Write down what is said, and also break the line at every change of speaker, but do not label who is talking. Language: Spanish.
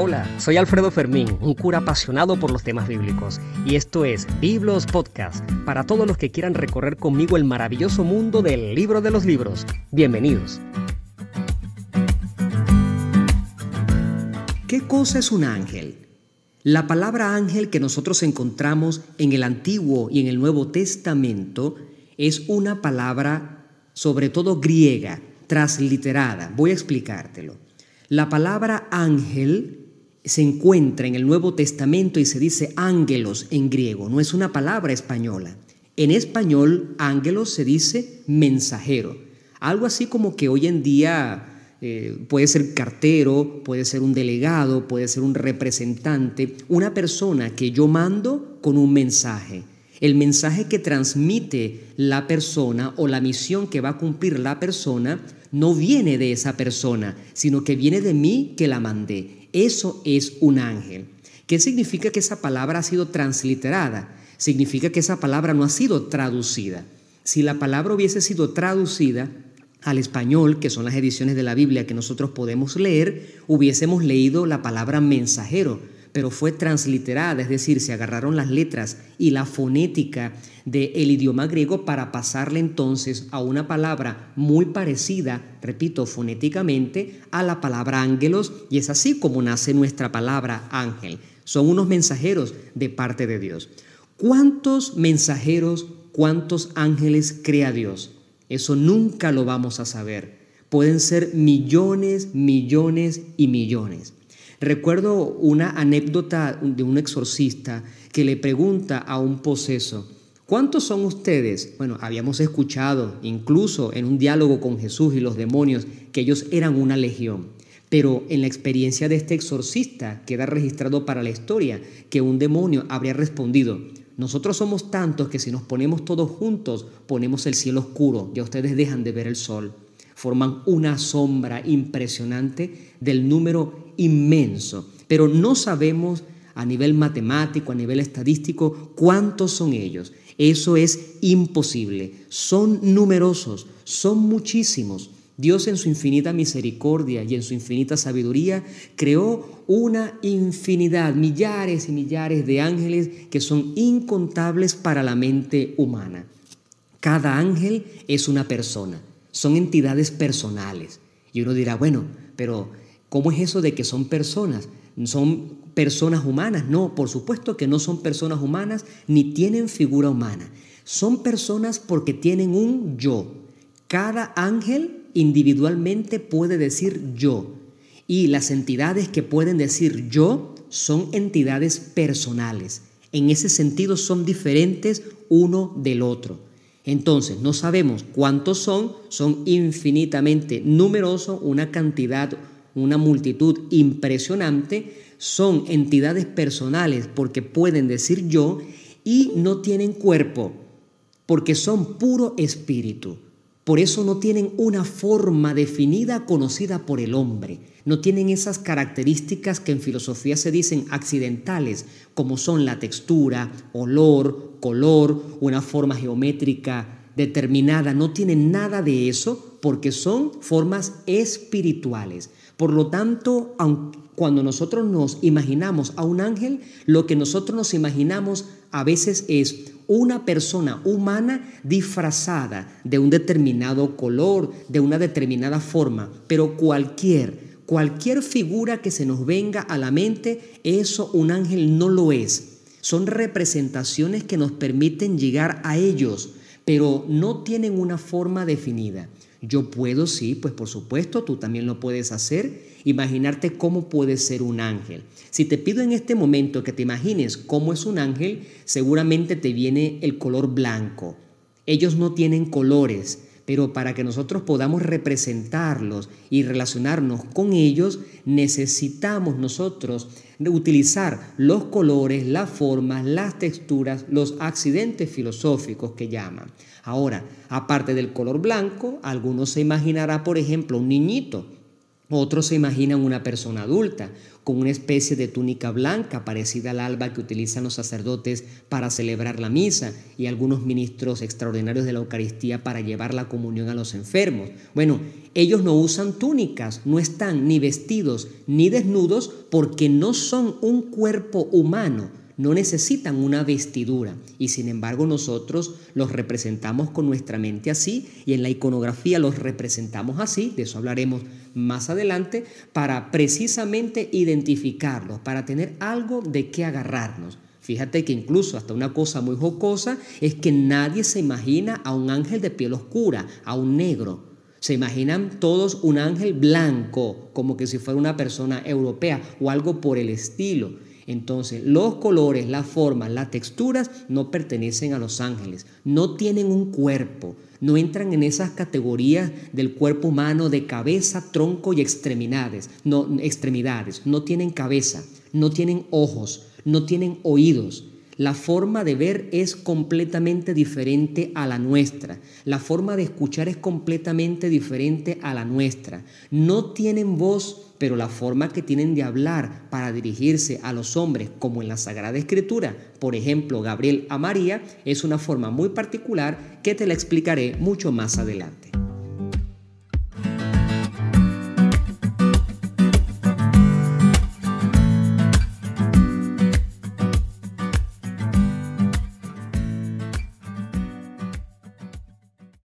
Hola, soy Alfredo Fermín, un cura apasionado por los temas bíblicos, y esto es Biblos Podcast, para todos los que quieran recorrer conmigo el maravilloso mundo del libro de los libros. Bienvenidos. ¿Qué cosa es un ángel? La palabra ángel que nosotros encontramos en el Antiguo y en el Nuevo Testamento es una palabra sobre todo griega, transliterada. Voy a explicártelo. La palabra ángel se encuentra en el Nuevo Testamento y se dice ángelos en griego, no es una palabra española. En español, ángelos se dice mensajero, algo así como que hoy en día eh, puede ser cartero, puede ser un delegado, puede ser un representante, una persona que yo mando con un mensaje. El mensaje que transmite la persona o la misión que va a cumplir la persona no viene de esa persona, sino que viene de mí que la mandé. Eso es un ángel. ¿Qué significa que esa palabra ha sido transliterada? Significa que esa palabra no ha sido traducida. Si la palabra hubiese sido traducida al español, que son las ediciones de la Biblia que nosotros podemos leer, hubiésemos leído la palabra mensajero, pero fue transliterada, es decir, se agarraron las letras y la fonética del idioma griego para pasarle entonces a una palabra muy parecida, repito, fonéticamente, a la palabra ángelos, y es así como nace nuestra palabra ángel. Son unos mensajeros de parte de Dios. ¿Cuántos mensajeros, cuántos ángeles crea Dios? Eso nunca lo vamos a saber. Pueden ser millones, millones y millones. Recuerdo una anécdota de un exorcista que le pregunta a un poseso, ¿cuántos son ustedes? Bueno, habíamos escuchado incluso en un diálogo con Jesús y los demonios que ellos eran una legión. Pero en la experiencia de este exorcista queda registrado para la historia que un demonio habría respondido, nosotros somos tantos que si nos ponemos todos juntos ponemos el cielo oscuro, ya ustedes dejan de ver el sol forman una sombra impresionante del número inmenso, pero no sabemos a nivel matemático, a nivel estadístico, cuántos son ellos. Eso es imposible. Son numerosos, son muchísimos. Dios en su infinita misericordia y en su infinita sabiduría creó una infinidad, millares y millares de ángeles que son incontables para la mente humana. Cada ángel es una persona son entidades personales. Y uno dirá, bueno, pero ¿cómo es eso de que son personas? ¿Son personas humanas? No, por supuesto que no son personas humanas ni tienen figura humana. Son personas porque tienen un yo. Cada ángel individualmente puede decir yo. Y las entidades que pueden decir yo son entidades personales. En ese sentido son diferentes uno del otro. Entonces, no sabemos cuántos son, son infinitamente numerosos, una cantidad, una multitud impresionante, son entidades personales porque pueden decir yo y no tienen cuerpo, porque son puro espíritu. Por eso no tienen una forma definida conocida por el hombre. No tienen esas características que en filosofía se dicen accidentales, como son la textura, olor, color, una forma geométrica determinada. No tienen nada de eso porque son formas espirituales. Por lo tanto, cuando nosotros nos imaginamos a un ángel, lo que nosotros nos imaginamos a veces es una persona humana disfrazada de un determinado color, de una determinada forma, pero cualquier, cualquier figura que se nos venga a la mente, eso un ángel no lo es. Son representaciones que nos permiten llegar a ellos, pero no tienen una forma definida. Yo puedo, sí, pues por supuesto, tú también lo puedes hacer, imaginarte cómo puede ser un ángel. Si te pido en este momento que te imagines cómo es un ángel, seguramente te viene el color blanco. Ellos no tienen colores, pero para que nosotros podamos representarlos y relacionarnos con ellos, necesitamos nosotros utilizar los colores, las formas, las texturas, los accidentes filosóficos que llaman. Ahora, aparte del color blanco, algunos se imaginará, por ejemplo, un niñito, otros se imaginan una persona adulta, con una especie de túnica blanca parecida al alba que utilizan los sacerdotes para celebrar la misa y algunos ministros extraordinarios de la Eucaristía para llevar la comunión a los enfermos. Bueno, ellos no usan túnicas, no están ni vestidos ni desnudos porque no son un cuerpo humano no necesitan una vestidura y sin embargo nosotros los representamos con nuestra mente así y en la iconografía los representamos así, de eso hablaremos más adelante, para precisamente identificarlos, para tener algo de qué agarrarnos. Fíjate que incluso hasta una cosa muy jocosa es que nadie se imagina a un ángel de piel oscura, a un negro. Se imaginan todos un ángel blanco, como que si fuera una persona europea o algo por el estilo. Entonces, los colores, las formas, las texturas no pertenecen a los ángeles, no tienen un cuerpo, no entran en esas categorías del cuerpo humano de cabeza, tronco y extremidades, no extremidades, no tienen cabeza, no tienen ojos, no tienen oídos. La forma de ver es completamente diferente a la nuestra. La forma de escuchar es completamente diferente a la nuestra. No tienen voz pero la forma que tienen de hablar para dirigirse a los hombres, como en la Sagrada Escritura, por ejemplo, Gabriel a María, es una forma muy particular que te la explicaré mucho más adelante.